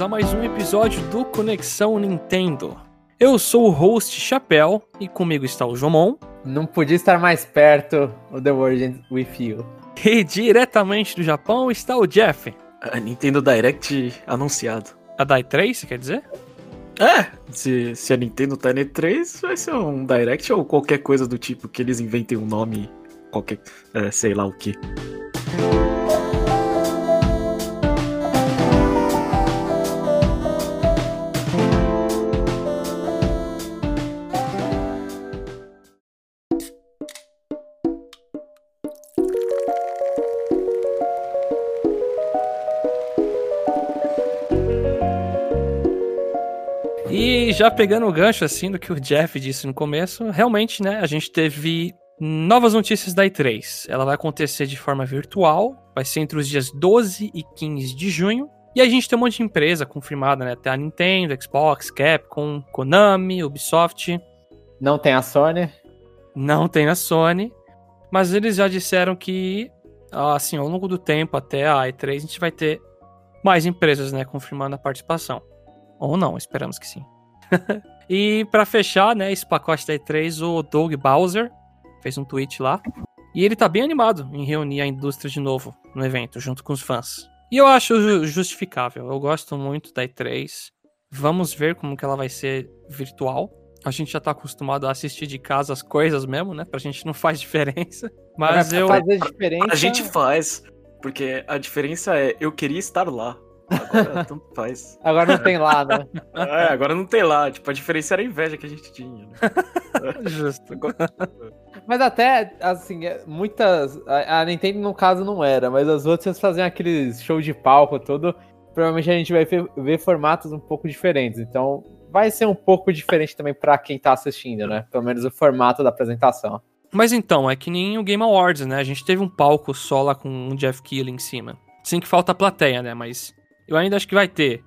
bem-vindos a mais um episódio do Conexão Nintendo. Eu sou o host Chapéu e comigo está o Jomon. Não podia estar mais perto o The World With You. E diretamente do Japão está o Jeff. A Nintendo Direct anunciado. A Dai 3, você quer dizer? É, se, se a Nintendo tá no E3, vai ser um Direct ou qualquer coisa do tipo que eles inventem um nome, qualquer, é, sei lá o que. E já pegando o gancho assim do que o Jeff disse no começo, realmente, né, a gente teve novas notícias da E3. Ela vai acontecer de forma virtual, vai ser entre os dias 12 e 15 de junho. E a gente tem um monte de empresa confirmada, né? Tem a Nintendo, Xbox, Capcom, Konami, Ubisoft. Não tem a Sony. Não tem a Sony. Mas eles já disseram que, assim, ao longo do tempo, até a E3, a gente vai ter mais empresas, né, confirmando a participação. Ou não, esperamos que sim. e para fechar, né, esse pacote da E3, o Doug Bowser fez um tweet lá. E ele tá bem animado em reunir a indústria de novo no evento, junto com os fãs. E eu acho justificável. Eu gosto muito da E3. Vamos ver como que ela vai ser virtual. A gente já tá acostumado a assistir de casa as coisas mesmo, né? Pra gente não faz diferença. Mas eu. Fazer diferença... A gente faz. Porque a diferença é, eu queria estar lá. Agora tanto faz. Agora não tem lá, né? É, agora não tem lá. Tipo, a diferença era a inveja que a gente tinha. Né? Justo. Mas até, assim, muitas. A Nintendo, no caso, não era, mas as outras faziam aqueles show de palco todo. Provavelmente a gente vai ver, formatos um pouco diferentes. Então, vai ser um pouco diferente também para quem tá assistindo, né? Pelo menos o formato da apresentação. Mas então, é que nem o Game Awards, né? A gente teve um palco só lá com o Jeff Keighley em cima. Sim que falta a plateia, né? Mas eu ainda acho que vai ter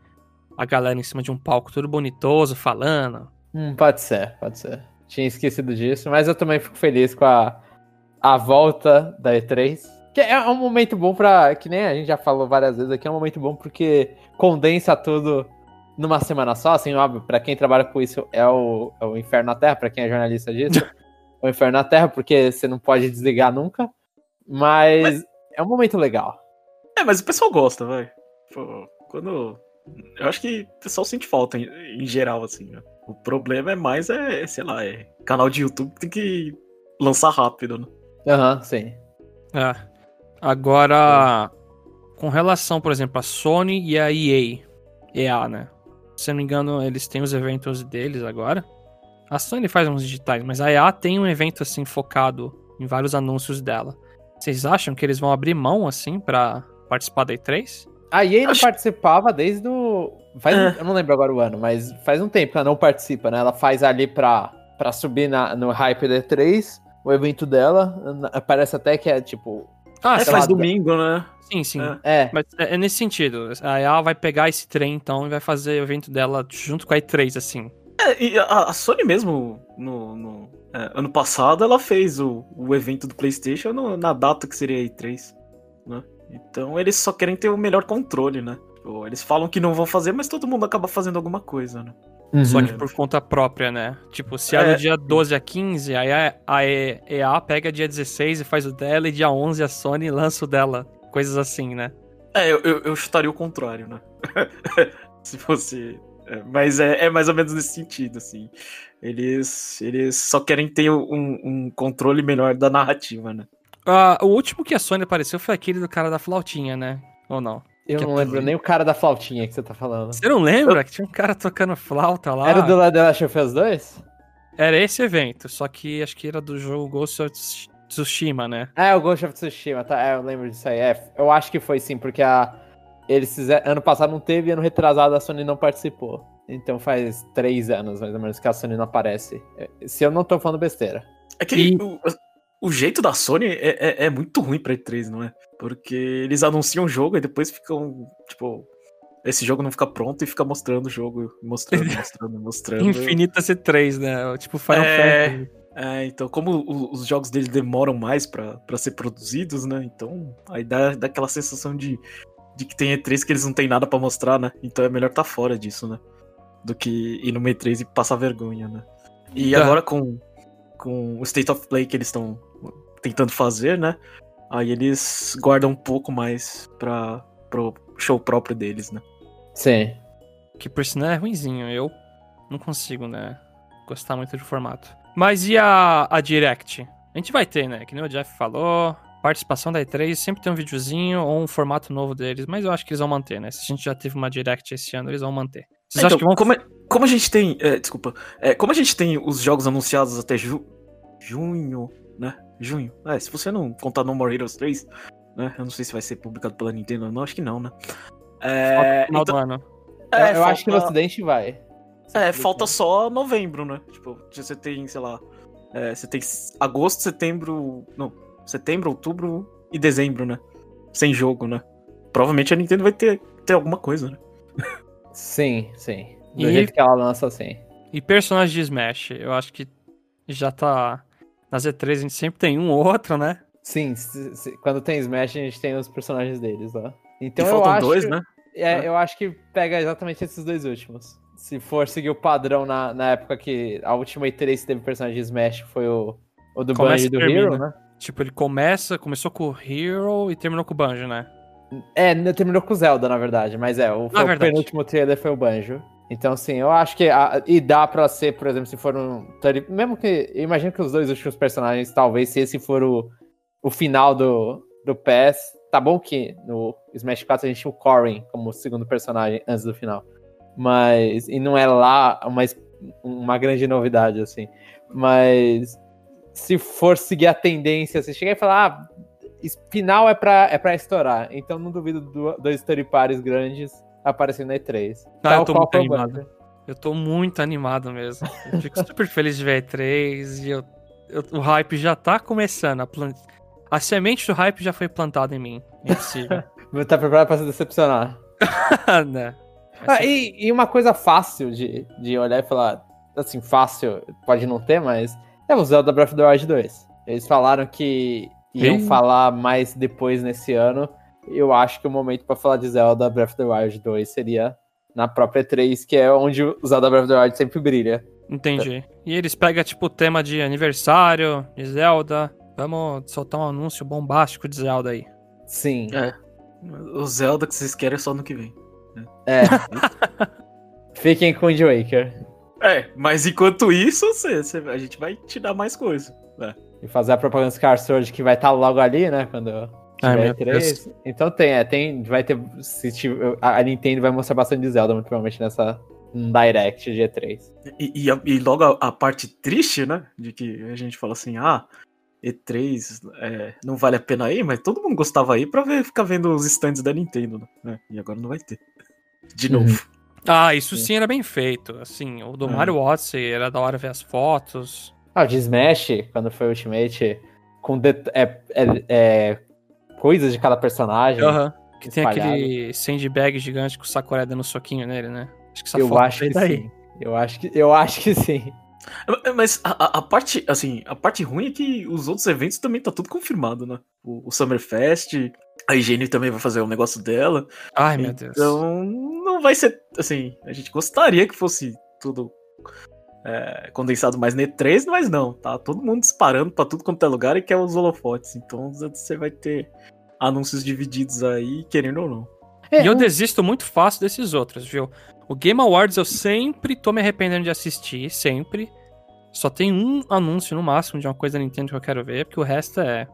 a galera em cima de um palco todo bonitoso, falando. Hum, pode ser, pode ser. Tinha esquecido disso, mas eu também fico feliz com a, a volta da E3. Que é um momento bom pra. Que nem a gente já falou várias vezes aqui, é um momento bom porque condensa tudo numa semana só. Assim, óbvio, pra quem trabalha com isso é o, é o inferno na Terra, pra quem é jornalista disso. é o inferno na Terra, porque você não pode desligar nunca. Mas, mas... é um momento legal. É, mas o pessoal gosta, vai. Pô, quando. Eu acho que o pessoal sente falta em, em geral, assim, né? O problema é mais, é, sei lá, é canal de YouTube que tem que lançar rápido, né? Aham, uhum, sim. É. Agora, com relação, por exemplo, a Sony e a EA, EA, né? Se não me engano, eles têm os eventos deles agora. A Sony faz uns digitais, mas a EA tem um evento assim focado em vários anúncios dela. Vocês acham que eles vão abrir mão assim para participar da E3? A EA não Acho... participava desde o. Faz, é. Eu não lembro agora o ano, mas faz um tempo que ela não participa, né? Ela faz ali pra, pra subir na, no Hype D3, o evento dela. Parece até que é tipo. Ah, é, faz domingo, né? Sim, sim. É. é. Mas é, é nesse sentido. A EA vai pegar esse trem, então, e vai fazer o evento dela junto com a E3, assim. É, e a, a Sony mesmo, no, no é, ano passado, ela fez o, o evento do PlayStation no, na data que seria a E3, né? Então eles só querem ter o melhor controle, né? Tipo, eles falam que não vão fazer, mas todo mundo acaba fazendo alguma coisa, né? Uhum. Só que por conta própria, né? Tipo, se é, é do dia 12 a 15, aí a EA pega dia 16 e faz o dela, e dia 11 a Sony lança o dela. Coisas assim, né? É, eu, eu, eu chutaria o contrário, né? se fosse. É, mas é, é, mais ou menos nesse sentido, assim. Eles, eles só querem ter um, um controle melhor da narrativa, né? Uh, o último que a Sony apareceu foi aquele do cara da flautinha, né? Ou não? Eu que não lembro nem o cara da flautinha que você tá falando. Você não lembra eu... que tinha um cara tocando flauta lá? Era do The Last of Us 2? Era esse evento, só que acho que era do jogo Ghost of Tsushima, né? É, o Ghost of Tsushima, tá? É, eu lembro disso aí. É, eu acho que foi sim, porque a... eles fizeram... ano passado não teve, ano retrasado a Sony não participou. Então faz três anos, mais ou menos, que a Sony não aparece. Se eu não tô falando besteira. É que e o jeito da Sony é, é, é, muito ruim pra E3, não é? Porque eles anunciam o jogo e depois ficam, tipo, esse jogo não fica pronto e fica mostrando o jogo, mostrando, mostrando, mostrando. Infinita C3, né? Tipo Final é... Fantasy. É, então, como os jogos dele demoram mais para ser produzidos, né? Então, aí dá, dá aquela sensação de de que tem E3 que eles não tem nada pra mostrar, né? Então é melhor tá fora disso, né? Do que ir no E3 e passar vergonha, né? E É. agora com, com o State of Play que eles estão tentando fazer, né? Aí eles guardam um pouco mais pra, pro show próprio deles, né? Sim. Que por sinal é ruinzinho. Eu não consigo, né? Gostar muito do formato. Mas e a, a Direct? A gente vai ter, né? Que nem o Jeff falou. Participação da E3, sempre tem um videozinho ou um formato novo deles, mas eu acho que eles vão manter, né? Se a gente já teve uma Direct esse ano, eles vão manter. Vocês Então, acham que vão. como, é- como a gente tem. é, desculpa. É, como a gente tem os jogos anunciados até ju- junho, né? Junho. É, se você não contar No More Heroes 3, né? Eu não sei se vai ser publicado pela Nintendo ou não, acho que não, né? É, Falta final então- do ano. é, eu, eu acho que no falta- ocidente vai. É, falta só novembro, né? Tipo, você tem, sei lá. é, você tem agosto, setembro. Não, setembro, outubro e dezembro, né? Sem jogo, né? Provavelmente a Nintendo vai ter, ter alguma coisa, né? Sim, sim. Do E- jeito que ela lança, sim. E personagens de Smash, eu acho que já tá. Na Z3 a gente sempre tem um ou outro, né? Sim, se- se- quando tem Smash, a gente tem os personagens deles lá. Então e eu faltam acho, dois, né? É, né? eu acho que pega exatamente esses dois últimos. Se for seguir o padrão na, na época que a última E3 que teve personagem de Smash foi o, o do Começa Banjo e do termina. Hero, né? Tipo, ele começa, começou com o Hero e terminou com o Banjo, né? É, terminou com o Zelda, na verdade, mas é, o, Ah, o verdade. penúltimo trailer foi o Banjo. Então, assim, eu acho que. a- e dá pra ser, por exemplo, se for um. Mesmo que. Eu imagino que os dois últimos personagens, talvez, se esse for o, o final do, do PES. Tá bom que no Smash 4 a gente tinha o Corrin como segundo personagem antes do final. Mas. E não é lá uma, uma grande novidade, assim. Mas. Se for seguir a tendência, você chegar e falar. Ah, final é pra, é pra estourar. Então não duvido do, dois story pares grandes aparecendo na E3. Ah, eu tô muito animado. Eu tô muito animado mesmo. Eu fico super feliz de ver a E3 e eu, eu- o hype já tá começando. A, plan- a semente do hype já foi plantada em mim. É impossível. Tá preparado pra se decepcionar. né? Ah, e, e uma coisa fácil de, de olhar e falar, assim, fácil, pode não ter, mas é o Zelda Breath of the Wild 2. Eles falaram que iam falar mais depois nesse ano. Eu acho que o momento pra falar de Zelda Breath of the Wild 2 seria na própria E3, que é onde o Zelda Breath of the Wild sempre brilha. Entendi. E eles pegam, tipo, o tema de aniversário, de Zelda. Vamos soltar um anúncio bombástico de Zelda aí. Sim. É. O Zelda que vocês querem é só no que vem. É. Fiquem com o Wind Waker. É, mas enquanto isso, você, você- a gente vai te dar mais coisa. E fazer a propaganda do Scar Sword que vai estar logo ali, né? Quando Meu três. Então tem, é, tem. Vai ter. Se tiver, a Nintendo vai mostrar bastante de Zelda, muito provavelmente, nessa Direct G3. E, e, e logo a, a parte triste, né? De que a gente fala assim, ah, E3 é, não vale a pena ir, mas todo mundo gostava aí pra ver, ficar vendo os stands da Nintendo, né? É, E agora não vai ter. De Uhum. novo. Ah, isso sim era bem feito. Assim, o do É. Mario Odyssey era da hora ver as fotos. Ah, o de Smash, quando foi o Ultimate, com é, é- é, coisas de cada personagem. Aham. Que tem aquele sandbag gigante com o Sakurai dando soquinho nele, né? Acho que essa Eu foto acho que daí. sim. Eu acho que, eu acho que sim. Mas a, a- a parte, assim, a parte ruim é que os outros eventos também tá tudo confirmado, né? O, o Summerfest, a Higiene também vai fazer o negócio dela. Ai, meu Deus. Então, não vai ser, assim, a gente gostaria que fosse tudo é, condensado mais na E3, mas não, tá todo mundo disparando pra tudo quanto é lugar e quer os holofotes. Então você vai ter anúncios divididos aí, querendo ou não. E eu desisto muito fácil desses outros, viu? O Game Awards eu sempre tô me arrependendo de assistir, sempre. Só tem um anúncio no máximo de uma coisa da Nintendo que eu quero ver, porque o resto é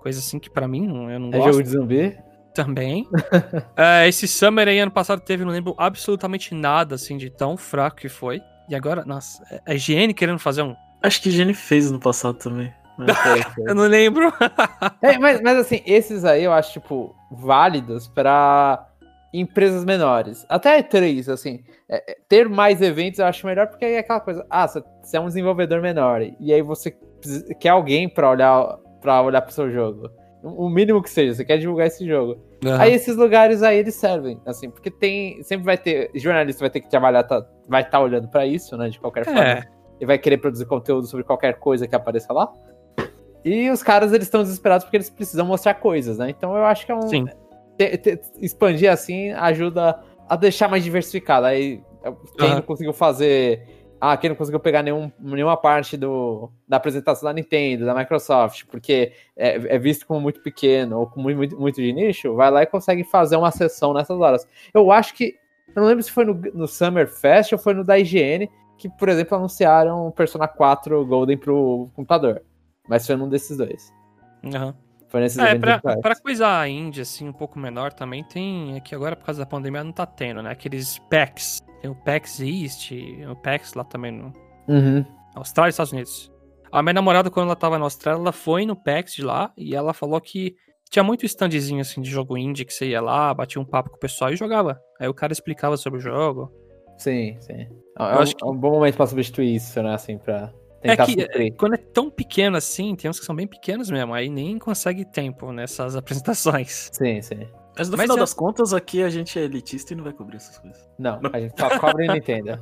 coisa assim que pra mim eu não É gosto jogo de zumbi? também. É, esse Summer aí ano passado teve, não lembro absolutamente nada assim de tão fraco que foi. E agora, nossa, a IGN querendo fazer um. Acho que a Higiene fez no passado também. Né? Eu não lembro. É, mas, mas assim, esses aí eu acho, tipo, válidos pra empresas menores. Até três, assim. é, é, ter mais eventos eu acho melhor, porque aí é aquela coisa. Ah, você é um desenvolvedor menor. E aí você quer alguém pra olhar para olhar pro seu jogo. O mínimo que seja, você quer divulgar esse jogo. Aí esses lugares aí eles servem, assim, porque tem. Sempre vai ter. Jornalista vai ter que trabalhar, tá- vai estar olhando pra isso, né? De qualquer forma. É, e vai querer produzir conteúdo sobre qualquer coisa que apareça lá. E os caras, eles estão desesperados porque eles precisam mostrar coisas, né? Então eu acho que é um. sim. te- te- expandir assim ajuda a deixar mais diversificado. Aí quem Aham. não conseguiu fazer. Ah, quem não conseguiu pegar nenhum, nenhuma parte do, da apresentação da Nintendo, da Microsoft, porque é, é visto como muito pequeno ou como muito, muito, muito de nicho, vai lá e consegue fazer uma sessão nessas horas. Eu acho que. Eu não lembro se foi no, no Summer Fest ou foi no da IGN, que, por exemplo, anunciaram o Persona 4 Golden pro computador. Mas foi num desses dois. Aham. Foi nesses É, pra, pra coisa a indie, assim, um pouco menor também, tem. É que agora, por causa da pandemia, não tá tendo, né? Aqueles packs. Tem o PAX East, o PAX lá também no Uhum. Austrália e Estados Unidos. A minha namorada, quando ela tava na Austrália, ela foi no PAX de lá e ela falou que tinha muito standzinho, assim, de jogo indie, que você ia lá, batia um papo com o pessoal e jogava. Aí o cara explicava sobre o jogo. Sim, sim. É, Eu acho que- é um bom momento pra substituir isso, né? Assim, pra É que suprir. é, quando é tão pequeno assim, tem uns que são bem pequenos mesmo, aí nem consegue tempo nessas apresentações. Sim, sim. Mas no Mas final é- das contas, aqui a gente é elitista e não vai cobrir essas coisas. Não, a gente só cobra e Nintendo.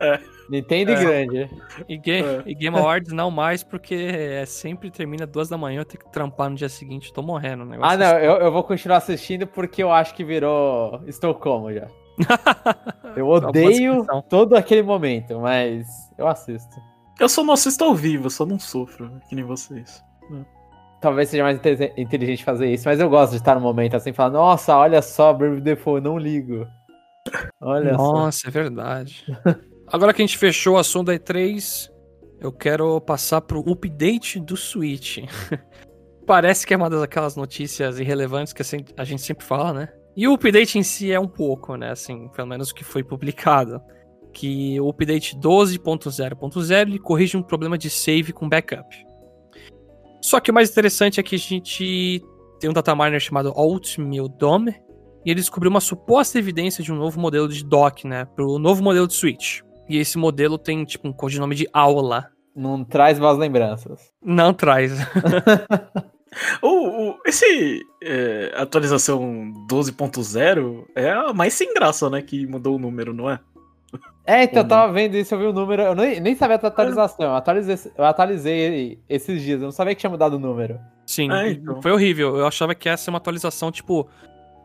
É. Nintendo É. e grande. E, Ga- É. e Game Awards não mais, porque é, sempre termina duas da manhã, eu tenho que trampar no dia seguinte, tô morrendo. O negócio Ah, não, eu, eu vou continuar assistindo porque eu acho que virou Estocolmo já. Eu odeio todo aquele momento, mas eu assisto. Eu só não assisto ao vivo, eu só não sofro, que nem vocês. Talvez seja mais inte- inteligente fazer isso, mas eu gosto de estar no momento assim, falar, nossa, olha só, Brave Default, não ligo. Olha só. Nossa, é verdade. Agora que a gente fechou o assunto da E3, eu quero passar pro update do Switch. Parece que é uma daquelas notícias irrelevantes que a gente sempre fala, né? E o update em si é um pouco, né? Assim, pelo menos o que foi publicado. Que o update 12.0.0 ele corrige um problema de save com backup. Só que o mais interessante é que a gente tem um dataminer chamado Altmil Dome, e ele descobriu uma suposta evidência de um novo modelo de dock, né, pro novo modelo de Switch. E esse modelo tem, tipo, um codinome de aula. Não traz boas lembranças. Não traz. O, o- esse é, atualização 12.0 é a mais sem graça, né? Que mudou o número, não é? É, então eu tava vendo isso, eu vi o número, eu nem, nem sabia da atualização, eu atualizei, eu atualizei esses dias, eu não sabia que tinha mudado o número. Sim, É, então. foi horrível. Eu achava que essa é uma atualização, tipo,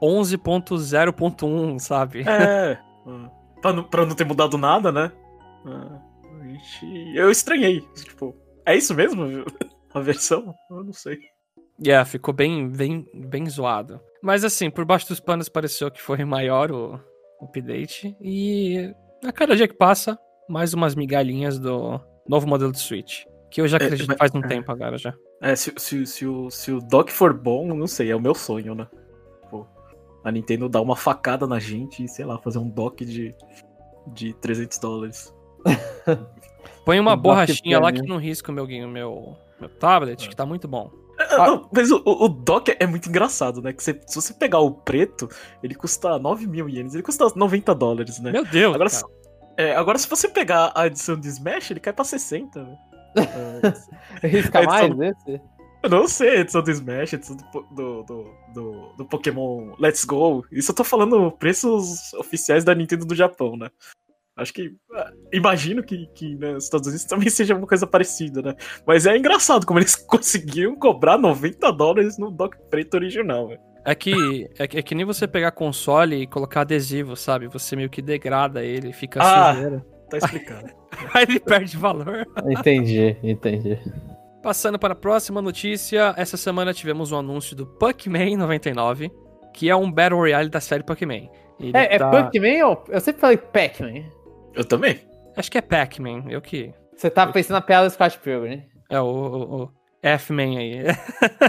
11.0.1, sabe? É. ah, pra, não, pra não ter mudado nada, né? Ah, eu estranhei. Tipo, é isso mesmo? A versão? Eu não sei. Yeah, ficou bem, bem, bem zoado. Mas assim, por baixo dos panos pareceu que foi maior o update. E a cada dia que passa, mais umas migalhinhas do novo modelo de Switch. Que eu já É, acredito mas- faz um é. tempo agora já. É, se, se, se, o, se o dock for bom, não sei, é o meu sonho, né? Tipo, a Nintendo dar uma facada na gente e, sei lá, fazer um dock de, de 300 dólares. Põe uma Um borrachinha lá que não risca o meu, meu, meu tablet, que tá muito bom. É, não, Mas o, o, dock é muito engraçado, né? Que você- se você pegar o preto, ele custa 9 mil ienes, ele custa 90 dólares, né? Meu Deus, Agora, se, é, agora, se você pegar a edição de Smash, ele cai pra 60. velho. Risca mais esse? eu não sei, a edição do Smash, a edição do, do, do, do, Pokémon Let's Go. Isso eu tô falando preços oficiais da Nintendo do Japão, né? Acho que. ah, Imagino que, que né, nos Estados Unidos também seja uma coisa parecida, né? Mas é engraçado como eles conseguiram cobrar 90 dólares no dock preto original, velho. É que, é, que- é que nem você pegar console e colocar adesivo, sabe? Você meio que degrada ele, fica Ah. sujeira. Tá explicado. Aí ele perde valor. Entendi, entendi. Passando para a próxima notícia, essa semana tivemos um anúncio do Pac-Man 99, que é um Battle Royale da série Pac-Man. É, é tá- Pac-Man ou... Eu sempre falei Pac-Man. Eu também. Acho que é Pac-Man, eu que... Você tá pensando na piada do Scott Pilgrim. É o, o, o F-Man aí.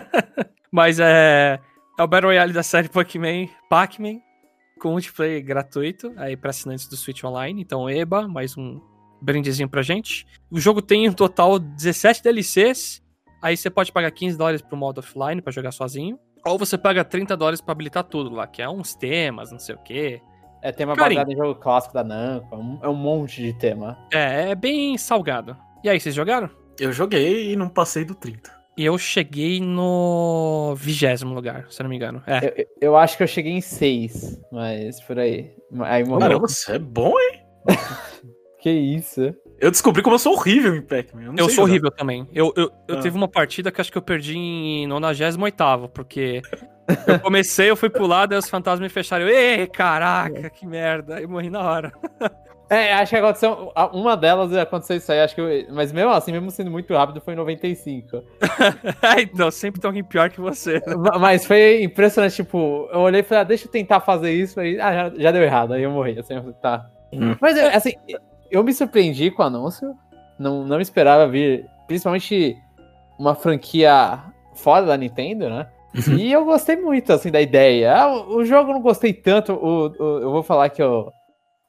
Mas é, é o Battle Royale da série Pac-Man, Pac-Man, com multiplayer gratuito, aí para assinantes do Switch Online. Então, EBA, mais um brindezinho pra gente. O jogo tem um total de 17 DLCs, aí você pode pagar 15 dólares pro modo offline pra jogar sozinho. Ou você paga 30 dólares pra habilitar tudo lá, que é uns temas, não sei o quê. É tema Carinho. baseado em jogo clássico da Namco, é um- é um monte de tema. É, é bem salgado. E aí, vocês jogaram? Eu joguei e não passei do 30. E eu cheguei no vigésimo lugar, se eu não me engano. É. Eu, eu- eu acho que eu cheguei em seis, mas por aí. Aí morreu. Caramba, você é bom, hein? Que isso? Eu descobri como eu sou horrível em Pac-Man. não Eu sei sou jogar. horrível também. Eu, eu, eu Ah. teve uma partida que acho que eu perdi em 98, porque Eu comecei, eu fui pro lado, aí os fantasmas me fecharam. Eu, Ei, caraca, que merda. Aí morri na hora. É, acho que aconteceu. Uma delas aconteceu isso aí, acho que. Eu, mas mesmo assim, mesmo sendo muito rápido, foi em 95. É, então, sempre tem alguém pior que você. né? Ma- Mas foi impressionante, tipo, eu olhei e falei, ah, deixa eu tentar fazer isso, aí, ah, já, já deu errado, aí eu morri, assim, eu tá. Hum. Mas, eu- assim, eu me surpreendi com o anúncio, não, não esperava vir, principalmente uma franquia fora da Nintendo, né? Uhum. E eu gostei muito, assim, da ideia. Ah, o, o jogo eu não gostei tanto, o, o- eu vou falar que o,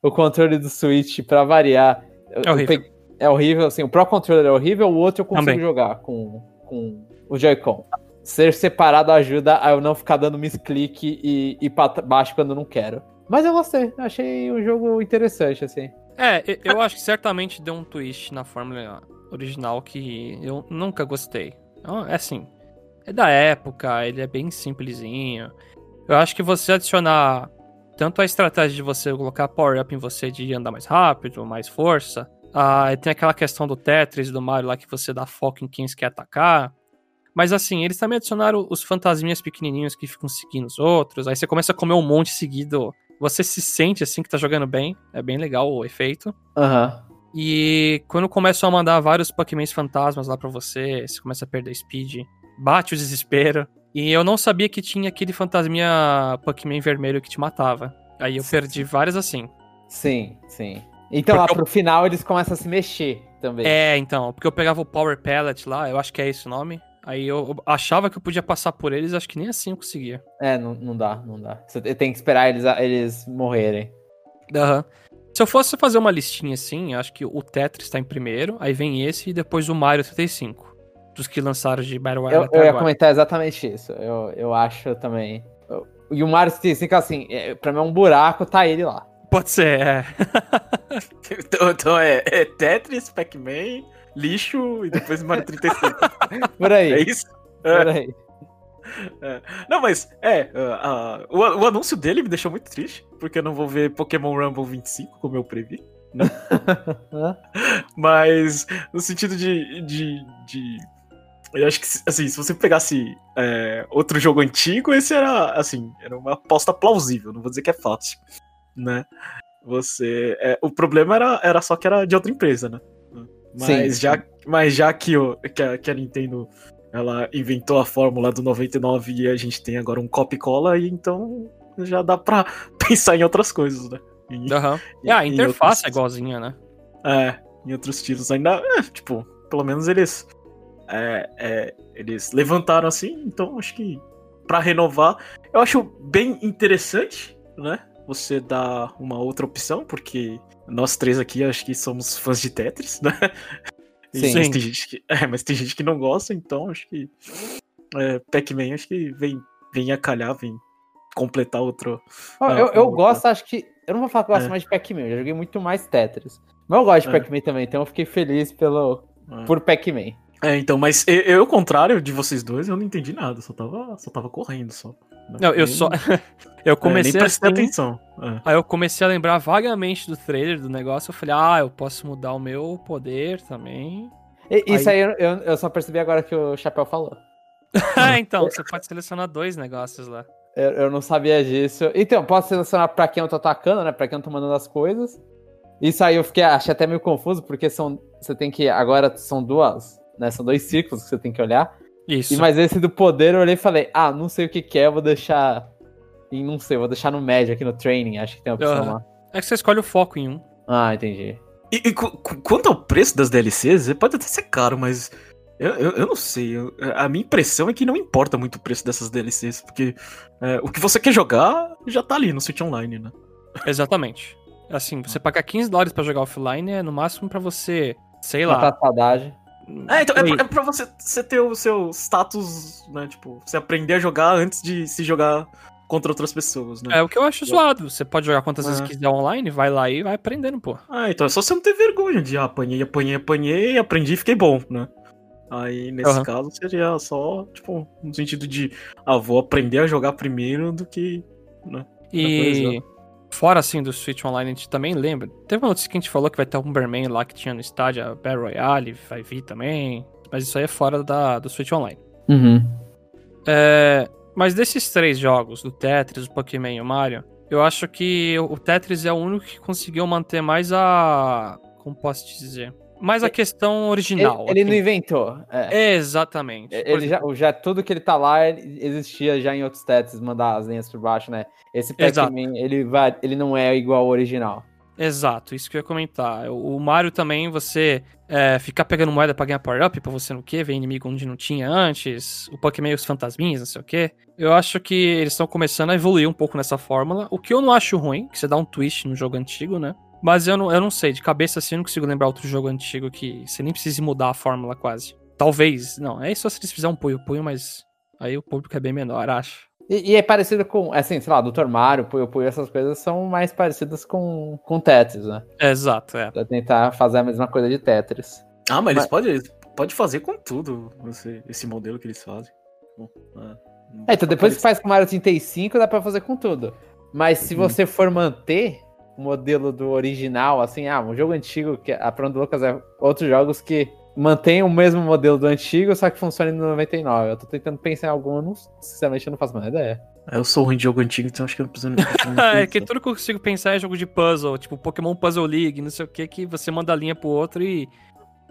o controle do Switch, pra variar, É horrível. é horrível, assim, o Pro Controller é horrível, o outro eu consigo Também. jogar com, com o Joy-Con. Ser separado ajuda a eu não ficar dando misclick e ir pra baixo quando não quero. Mas eu gostei, achei o jogo interessante, assim. É, eu acho que certamente deu um twist na fórmula original que eu nunca gostei. Então, É assim, é da época, ele é bem simplesinho. Eu acho que você adicionar tanto a estratégia de você colocar power-up em você de andar mais rápido, mais força. Ah, e tem aquela questão do Tetris do Mario lá que você dá foco em quem você quer atacar. Mas assim, eles também adicionaram os fantasminhas pequenininhos que ficam seguindo os outros. Aí você começa a comer um monte seguido. Você se sente assim que tá jogando bem. É bem legal o efeito. Aham. E quando começam a mandar vários Pokémons fantasmas lá pra você, você começa a perder speed, bate o desespero. E eu não sabia que tinha aquele fantasminha Pokémon vermelho que te matava. Aí eu Sim, perdi várias assim. Sim, sim. Então, lá Porque pro final eles começam a se mexer também. É, então, porque eu pegava o Power Pellet lá, eu acho que é esse o nome. Aí eu eu achava que eu podia passar por eles, acho que nem assim eu conseguia. É, não, não dá, não dá. Você tem que esperar eles, eles morrerem. Aham. Se eu fosse fazer uma listinha assim, eu acho que o Tetris tá em primeiro, aí vem esse e depois o Mario 35. Dos que lançaram de Battle Royale Eu, até eu ia agora. comentar exatamente isso. Eu, eu acho também. Eu- e o Mario 65, assim, é, pra mim é um buraco, tá ele lá. Pode ser, é. Então, então é, é Tetris, Pac-Man, lixo e depois Mario 35. Por aí, é isso? É. por aí. Não, mas é, ah, ah, o, o anúncio dele me deixou muito triste, porque eu não vou ver Pokémon Rumble 25, como eu previ. né? Mas no sentido de. de, de eu acho que, assim, se você pegasse é, outro jogo antigo, esse era, assim, era uma aposta plausível, não vou dizer que é fácil, né? Você. é, o problema era, era só que era de outra empresa, né? Mas, Sim, já, mas já que, o, que, a, que a Nintendo ela inventou a fórmula do 99 e a gente tem agora um copy-cola, e então já dá pra pensar em outras coisas, né? Em- Aham. em- É, a interface é outros- igualzinha, né? é, em outros títulos ainda, é, tipo, pelo menos eles é, é, eles levantaram assim, então acho que pra renovar, eu acho bem interessante, né? Você dar uma outra opção, porque nós três aqui acho que somos fãs de Tetris, né? Sim. Mas tem gente que, é, mas tem gente que não gosta, então acho que é, Pac-Man acho que vem, vem a calhar, vem completar outro. Ah, eu, eu o- gosto, acho que. Eu não vou falar que eu gosto É. mais de Pac-Man, eu já joguei muito mais Tetris. Mas eu gosto de É. Pac-Man também, então eu fiquei feliz pelo, É. por Pac-Man. É, então, mas eu, eu, ao contrário de vocês dois, eu não entendi nada, só tava, só tava correndo só. Não, eu Nem- só. eu é, comecei nem prestei assim, atenção. É. Aí eu comecei a lembrar vagamente do trailer do negócio. Eu falei, ah, eu posso mudar o meu poder também. E- Isso aí, eu, eu- eu só percebi agora que o Chapéu falou. ah, então, você pode selecionar dois negócios lá. Eu, eu não sabia disso. Então, posso selecionar pra quem eu tô atacando, né? Pra quem eu tô mandando as coisas. Isso aí eu fiquei, achei até meio confuso, porque são. Você tem que. Agora são duas. Né? São dois círculos que você tem que olhar. Isso. E, mas esse do poder eu olhei e falei, ah, não sei o que, que é, eu vou deixar. Em não sei, vou deixar no médio aqui no training, acho que tem a opção Aham. lá. É que você escolhe o foco em um. Ah, entendi. E, e qu- qu- quanto ao preço das DLCs, pode até ser caro, mas eu, eu, eu não sei. eu- a minha impressão é que não importa muito o preço dessas DLCs, porque é, o que você quer jogar já tá ali no Switch Online, né? Exatamente. Assim, você pagar 15 dólares pra jogar offline é no máximo pra você, sei Matar lá. a saudade. É, então, é, é pra você, você ter o seu status, né? Tipo, você aprender a jogar antes de se jogar contra outras pessoas, né? É o que eu acho zoado. Você pode jogar quantas vezes É. quiser online, vai lá e vai aprendendo, pô. Ah, então é só você não ter vergonha de ah, apanhei, apanhei, apanhei, aprendi e fiquei bom, né? Aí, nesse Aham. caso, seria só, tipo, no sentido de, ah, vou aprender a jogar primeiro do que. E fora assim do Switch Online, a gente também lembra. Teve uma notícia que a gente falou que vai ter um Bomberman lá que tinha no estádio, a Battle Royale, vai vir também. Mas isso aí é fora da, do Switch Online. Uhum. É, Mas desses três jogos, do Tetris, o Pokémon e o Mario, eu acho que o Tetris é o único que conseguiu manter mais a. Como posso te dizer? Mais a questão original. Ele, ele assim. não inventou. É. Exatamente. Ele já, já, tudo que ele tá lá existia já em outros Tetris, mandar as linhas por baixo, né? Esse. Pac-Man, ele, vai, ele não é igual ao original. Exato, isso que eu ia comentar. O o Mario também, você é, ficar pegando moeda pra ganhar power-up, pra você não quê, ver inimigo onde não tinha antes, o Pokémon e os fantasminhas, não sei o quê. Eu acho que eles estão começando a evoluir um pouco nessa fórmula, o que eu não acho ruim, que você dá um twist no jogo antigo, né? Mas eu não, eu não sei, de cabeça assim eu não consigo lembrar outro jogo antigo que você nem precise mudar a fórmula quase. Talvez, não, é só se eles fizerem um punho-punho, mas aí o público é bem menor, acho. E, e é parecido com, assim, sei lá, Dr. Mario, Puyo Puyo, essas coisas são mais parecidas com, com Tetris, né? Exato, é. Pra tentar fazer a mesma coisa de Tetris. Ah, mas, Mas- eles podem pode fazer com tudo esse, esse modelo que eles fazem. Bom, é, É, então depois que faz com Mario 35, dá pra fazer com tudo. Mas se Uhum. você for manter modelo do original, assim, ah, um jogo antigo, que a Pronto Lucas é outros jogos que mantém o mesmo modelo do antigo, só que funciona no 99. Eu tô tentando pensar em algum, sinceramente eu não faço mais ideia. Eu sou ruim de jogo antigo, então acho que eu não preciso é que tudo que eu consigo pensar é jogo de puzzle, tipo Pokémon Puzzle League, não sei o que, que você manda a linha pro outro e.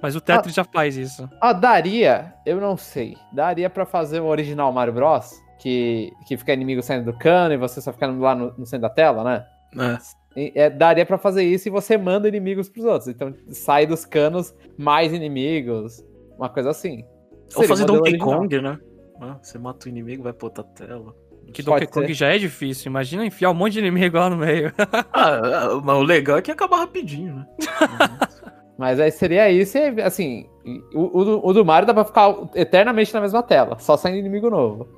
Mas o Tetris já faz isso. Ah, daria, eu não sei. Daria pra fazer o original Mario Bros. Que, que fica inimigo saindo do cano e você só fica lá no, no centro da tela, né? É. É, daria pra fazer isso e você manda inimigos pros outros. Então sai dos canos mais inimigos. Uma coisa assim. Ou Seria fazer Donkey original. Kong, né? Ah, Você mata o inimigo, vai pra outra tela. Que Pode Donkey Kong já é difícil. Imagina enfiar um monte de inimigo lá no meio. Ah, ah, mas o legal é que acaba rapidinho, né? Mas aí seria isso e, assim, o, o do- o do Mario dá pra ficar eternamente na mesma tela, só saindo inimigo novo.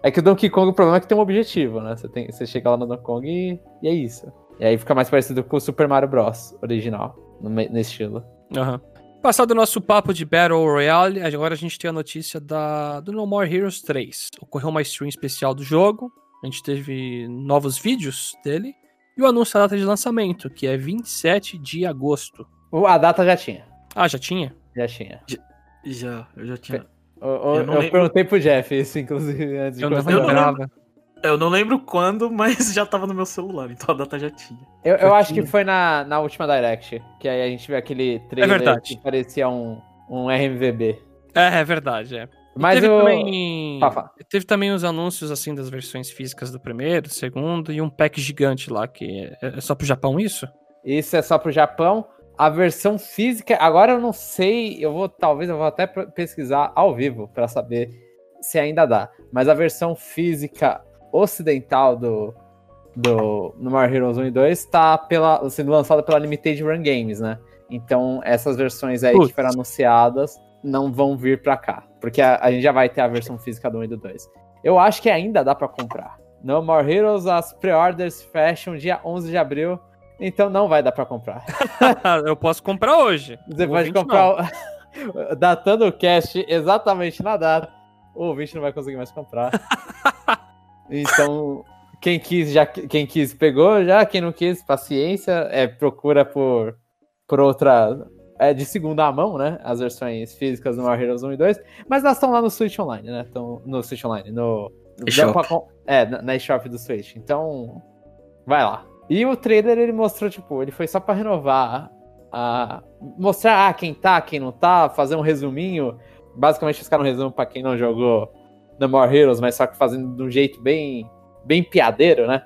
É que o Donkey Kong, o problema é que tem um objetivo, né? Você, tem, você chega lá no Donkey Kong e, e é isso. E aí fica mais parecido com o Super Mario Bros. original, no, nesse estilo. Aham. Passado o nosso papo de Battle Royale, agora a gente tem a notícia da, do No More Heroes 3. Ocorreu uma stream especial do jogo, a gente teve novos vídeos dele, e o anúncio da data de lançamento, que é 27 de agosto. O- A data já tinha, Ah, já tinha? já tinha. Já, eu já tinha. Eu Eu, lembro. perguntei pro Jeff isso, inclusive, antes de Eu não eu lembrava. Eu não lembro quando, mas já tava no meu celular, então a data já tinha. Eu, eu Já acho que foi na, na última Direct, que aí a gente viu aquele trailer verdade. que parecia um, um RMVB. É, é verdade, é. E Mas teve o... também. Teve também os anúncios assim das versões físicas do primeiro, segundo e um pack gigante lá que é é só pro Japão isso? Isso é só pro Japão. A versão física, agora eu não sei, eu vou talvez eu vou até pesquisar ao vivo pra saber se ainda dá. Mas a versão física ocidental do do No More Heroes 1 e 2 está pela, sendo lançada pela Limited Run Games, né? Então essas versões aí Putz. que foram anunciadas não vão vir pra cá, porque a, a gente já vai ter a versão física do 1 e do 2. Eu acho que ainda dá pra comprar. No More Heroes, as pre-orders fecham dia 11 de abril, então não vai dar pra comprar. eu posso comprar hoje. Você pode comprar, o... datando o cast exatamente na data, o ouvinte não vai conseguir mais comprar. então, quem quis, já quem quis pegou, já quem não quis, paciência, é, procura por, por outra. É de segunda mão, né? As versões físicas do More Heroes 1 e 2. Mas elas estão lá no Switch Online, né? Estão no Switch Online, no. eShop. É, na, eShop do Switch. Então, vai lá. E o trailer ele mostrou, tipo, ele foi só pra renovar, a, mostrar ah, quem tá, quem não tá, fazer um resuminho. Basicamente, ficar um resumo pra quem não jogou No More Heroes, mas só que fazendo de um jeito bem, bem piadeiro, né?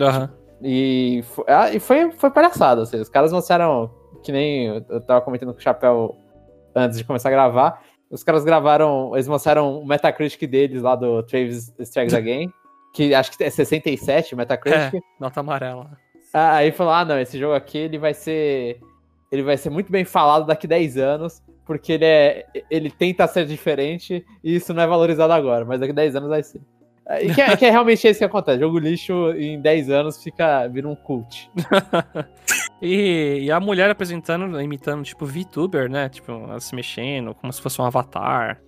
Aham. E, fo- ah, e foi, foi palhaçada, assim, os caras mostraram, que nem eu tava comentando com o Chapéu antes de começar a gravar, os caras gravaram, eles mostraram o Metacritic deles lá do Travis Strikes Again, que acho que é 67 o Metacritic. É, nota amarela. Ah, Aí falou: ah, não, esse jogo aqui ele vai ser. Ele vai ser muito bem falado daqui 10 anos, porque ele é. Ele tenta ser diferente e isso não é valorizado agora, mas daqui 10 anos vai ser. E que é, que é realmente isso que acontece. Jogo lixo em 10 anos fica. vira um cult. E, e a mulher apresentando, imitando, tipo, VTuber, né? Tipo, ela se mexendo, como se fosse um avatar.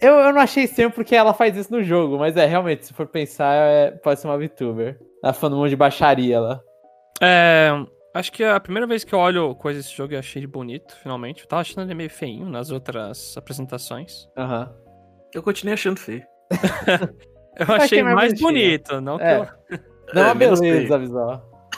Eu, eu não achei estranho porque ela faz isso no jogo, mas é realmente, se for pensar, é- pode ser uma VTuber. Ela falando um monte de baixaria lá. É. Acho que a primeira vez que eu olho coisa desse jogo eu achei ele bonito, finalmente. Eu tava achando ele meio feinho nas outras apresentações. Aham. Eu continuei achando feio. Eu achei mais mais bonito, não que É. eu- Não, é uma menos beleza visual.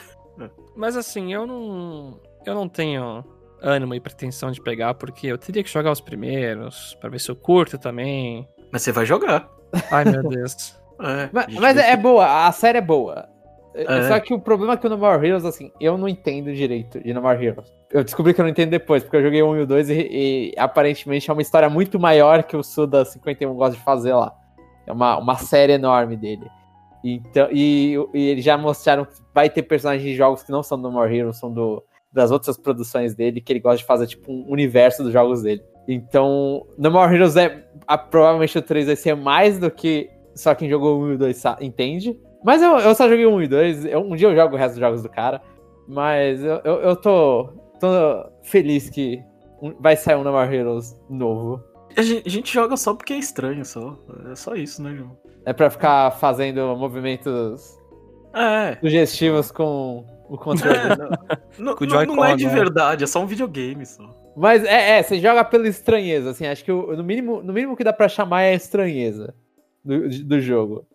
Mas assim, eu não. Eu não tenho ânimo e pretensão de pegar, porque eu teria que jogar os primeiros, pra ver se eu curto também. Mas você vai jogar. Ai, meu Deus. É, Mas, mas é que- boa, a série é boa. É. Só que o problema é que o No More Heroes, assim, eu não entendo direito de No More Heroes. Eu descobri que eu não entendo depois, porque eu joguei o 1 e o 2 e, e aparentemente é uma história muito maior que o Suda 51 gosta de fazer lá. É uma, uma série enorme dele. Então, e, e eles já mostraram que vai ter personagens de jogos que não são do No More Heroes, são do, das outras produções dele, que ele gosta de fazer tipo um universo dos jogos dele. Então, No More Heroes é. a- provavelmente o 3 vai ser mais do que só quem jogou o 1 e o 2 sa- entende. Mas eu, eu só joguei 1 e 2. eu- um dia eu jogo o resto dos jogos do cara. Mas eu, eu, eu tô, tô feliz que um- vai sair um No More Heroes novo. A gente, a gente joga só porque é estranho, só. É só isso, né, João? É pra ficar fazendo movimentos É. sugestivos com o controle. É, não, Com o não- não é de agora. verdade, é só um videogame só. Mas é, é, você joga pela estranheza, assim, acho que o- no mínimo, no mínimo que dá pra chamar é a estranheza do, do jogo.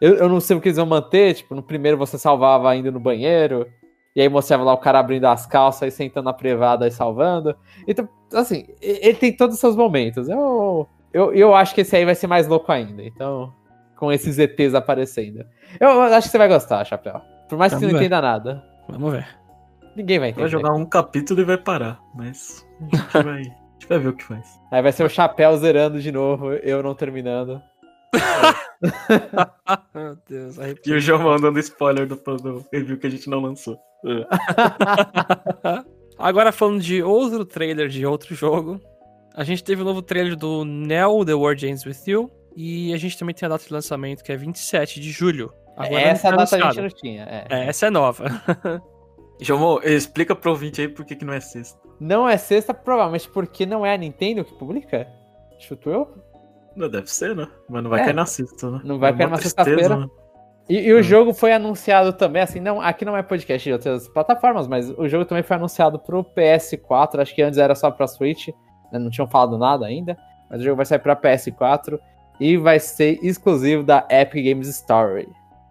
Eu, eu não sei o que eles vão manter, tipo, no primeiro você salvava indo no banheiro, e aí mostrava lá o cara abrindo as calças e sentando na privada e salvando. Então, assim, ele tem todos os seus momentos. Eu, eu, eu acho que esse aí vai ser mais louco ainda, então, com esses ETs aparecendo. Eu, eu acho que você vai gostar, Chapéu. Por mais que você não ver. entenda nada. Vamos ver. Ninguém vai entender. Vai jogar um capítulo e vai parar, mas a gente vai, a gente vai ver o que faz. Aí vai ser o Chapéu zerando de novo, eu não terminando. Meu Deus, E arrepio. o João mandando spoiler do, do review que a gente não lançou. É. Agora falando de outro trailer de outro jogo. A gente teve o novo trailer do Neo The World Ends With You. E a gente também tem a data de lançamento, que é 27 de julho. Agora Essa não data foi a gente não tinha. é. É, essa é nova. João, explica pro ouvinte aí por que, que não é sexta. Não é sexta, provavelmente porque não é a Nintendo que publica. Chuto eu? Não, deve ser, né? Mas não vai É. cair na sexta, né? Não vai É cair na sexta-feira. né? E, e o Hum. jogo foi anunciado também, assim, não, aqui não é podcast de outras plataformas, mas o jogo também foi anunciado pro PS4, acho que antes era só pra Switch, né, não tinham falado nada ainda, mas o jogo vai sair pra PS4 e vai ser exclusivo da Epic Games Story.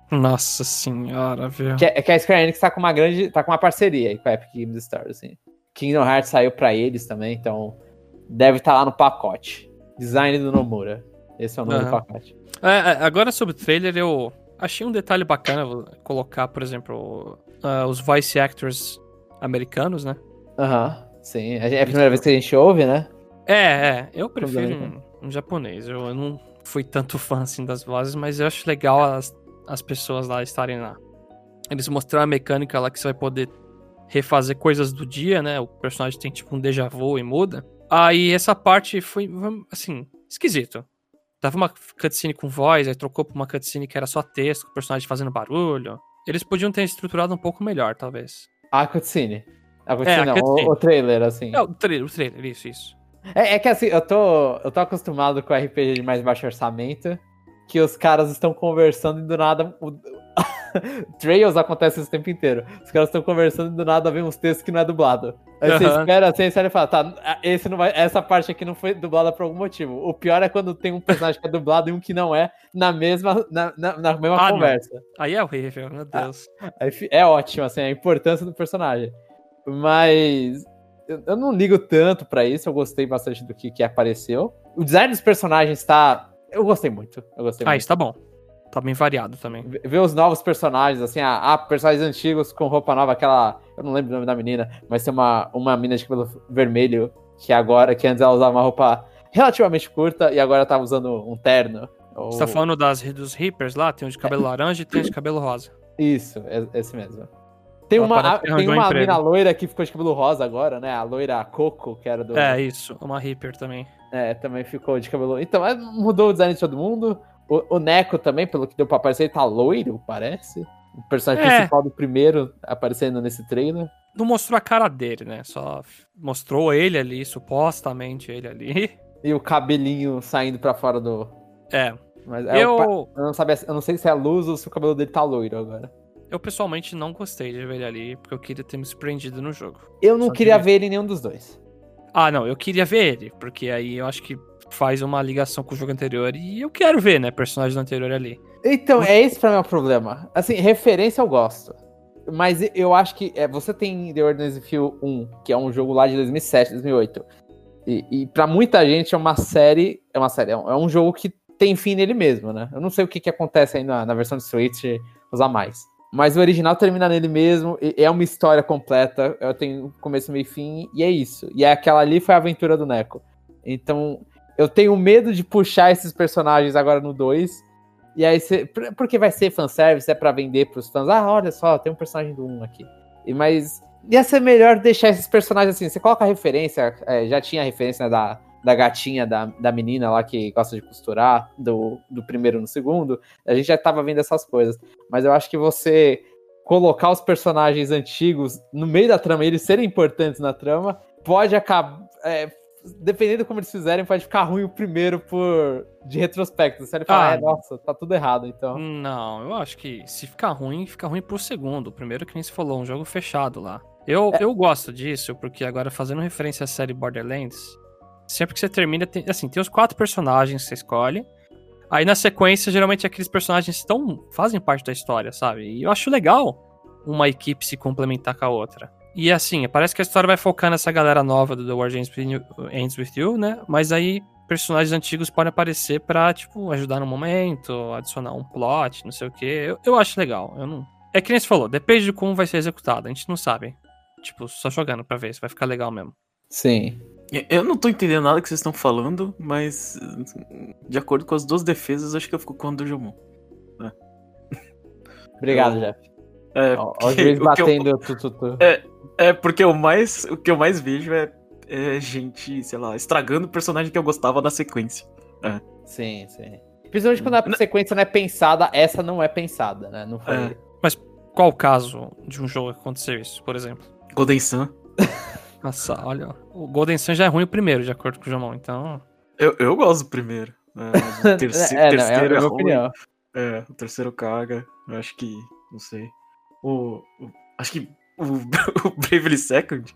Nossa senhora, viu? Que, é- que a Square Enix tá com uma grande, tá com uma parceria aí com a Epic Games Store, assim. Kingdom Hearts saiu pra eles também, então deve estar lá no pacote. Design do Nomura. Esse é o nome do Aham. pacote. É, é, agora sobre o trailer, eu achei um detalhe bacana vou colocar, por exemplo, ah, os voice actors americanos, né? Aham, sim. É a primeira vez que a gente ouve, né? É, é. Eu prefiro um, um japonês. Eu, eu não fui tanto fã assim das vozes, mas eu acho legal as, as pessoas lá estarem lá. Eles mostraram a mecânica lá que você vai poder refazer coisas do dia, né? O personagem tem tipo um déjà vu e muda. Aí essa parte foi, assim, esquisito. Tava uma cutscene com voz, aí trocou pra uma cutscene que era só texto, com o personagem fazendo barulho. Eles podiam ter estruturado um pouco melhor, talvez. A cutscene. A cutscene É, a não, cutscene. O, o trailer, assim. É, o trailer, o trailer, isso, isso. É, é que assim, eu tô, eu tô acostumado com RPG de mais baixo orçamento, que os caras estão conversando e do nada. O... Trails acontece isso o tempo inteiro. Os caras estão conversando e do nada vem uns textos que não é dublado. Aí você Aham. espera assim, você e fala, tá, esse não vai, essa parte aqui não foi dublada por algum motivo. O pior é quando tem um personagem que é dublado e um que não é, na mesma, na, na, na mesma Ah, não. conversa. Aí é horrível, meu Ah. Deus. Fi- É ótimo, assim, a importância do personagem. Mas eu eu não ligo tanto pra isso, eu gostei bastante do que, que apareceu. O design dos personagens tá. Eu gostei muito. Eu gostei Ah, muito. isso tá bom. Tá bem variado também. Ver- os novos personagens, assim, ah, ah, personagens antigos com roupa nova, aquela. Eu não lembro o nome da menina, mas tem uma, uma menina de cabelo vermelho que agora, que antes ela usava uma roupa relativamente curta e agora tá usando um terno. Ou- Você tá falando das, dos Reapers lá? Tem um de cabelo laranja e tem um de cabelo rosa. Isso, é- esse mesmo. Tem Ela uma, tem um uma emprego. mina loira que ficou de cabelo rosa agora, né? A loira Coco, que era do. É, isso. Uma Reaper também. É, também ficou de cabelo. Então, é, mudou o design de todo mundo. O, o Neko também, pelo que deu pra aparecer, ele tá loiro, parece. O personagem É. principal do primeiro aparecendo nesse trailer. Não mostrou a cara dele, né? Só mostrou ele ali, supostamente ele ali. E o cabelinho saindo pra fora do. É. Mas é eu, o eu, não sabia, eu não sei se é a luz ou se o cabelo dele tá loiro agora. eu pessoalmente não gostei de ver ele ali, porque eu queria ter me surpreendido no jogo. Eu não Só queria que- ver ele em nenhum dos dois. Ah, não, eu queria ver ele, porque aí eu acho que faz uma ligação com o jogo anterior e eu quero ver, né, personagens do anterior ali. Então, é esse pra mim o problema. Assim, referência eu gosto. Mas eu acho que é, você tem The Ordinance Feel 1, que é um jogo lá de 2007, 2008. E, e para muita gente é uma série. É uma série, é um, é um, jogo que tem fim nele mesmo, né? Eu não sei o que, que acontece aí na, na versão de Switch usar mais. Mas o original termina nele mesmo, é uma história completa, eu tenho começo, meio e fim, e é isso. E aquela ali foi a aventura do Neko. Então, eu tenho medo de puxar esses personagens agora no 2. E aí, cê, porque vai ser fanservice, é para vender pros fãs. Ah, olha só, tem um personagem do 1 aqui. E, mas ia ser melhor deixar esses personagens assim. Você coloca a referência, é, já tinha a referência né, da, da gatinha, da, da menina lá que gosta de costurar, do, do primeiro no segundo. A gente já tava vendo essas coisas. Mas eu acho que você colocar os personagens antigos no meio da trama eles serem importantes na trama, pode acabar. É, dependendo como eles fizerem, pode ficar ruim o primeiro por de retrospecto. Ele falar, ah, é, nossa, tá tudo errado, então. Não, eu acho que se ficar ruim, fica ruim pro segundo. O primeiro que nem se falou, um jogo fechado lá. Eu, é. eu gosto disso, porque agora fazendo referência à série Borderlands, sempre que você termina, tem, assim, tem os quatro personagens que você escolhe. Aí na sequência, geralmente aqueles personagens estão, fazem parte da história, sabe? E eu acho legal uma equipe se complementar com a outra. E assim, parece que a história vai focar nessa galera nova do The War Ends With You, né? Mas aí personagens antigos podem aparecer pra, tipo, ajudar no momento, adicionar um plot, não sei o que. Eu, eu acho legal. Eu não... É que nem você falou, depende de como vai ser executado, a gente não sabe. Tipo, só jogando pra ver se vai ficar legal mesmo. Sim. Eu não tô entendendo nada que vocês estão falando, mas de acordo com as duas defesas, acho que eu fico com o do Jomon. É. Obrigado, eu... Jeff. É, Ó, o juiz batendo eu... tu, tu, tu. É, é, porque o, mais, o que eu mais vejo é, é gente, sei lá, estragando o personagem que eu gostava na sequência. É. Sim, sim. Principalmente quando a sequência não é pensada, essa não é pensada, né? Não foi. É. Mas qual o caso de um jogo que aconteceu isso, por exemplo? Golden Sun. Nossa, olha. O Golden Sun já é ruim o primeiro, de acordo com o Jamon, então. Eu, eu gosto do primeiro. É, o terceiro, é, não, é, é, ruim. Opinião. É, o terceiro caga. Eu acho que. Não sei. O. o acho que o, o Bravely Second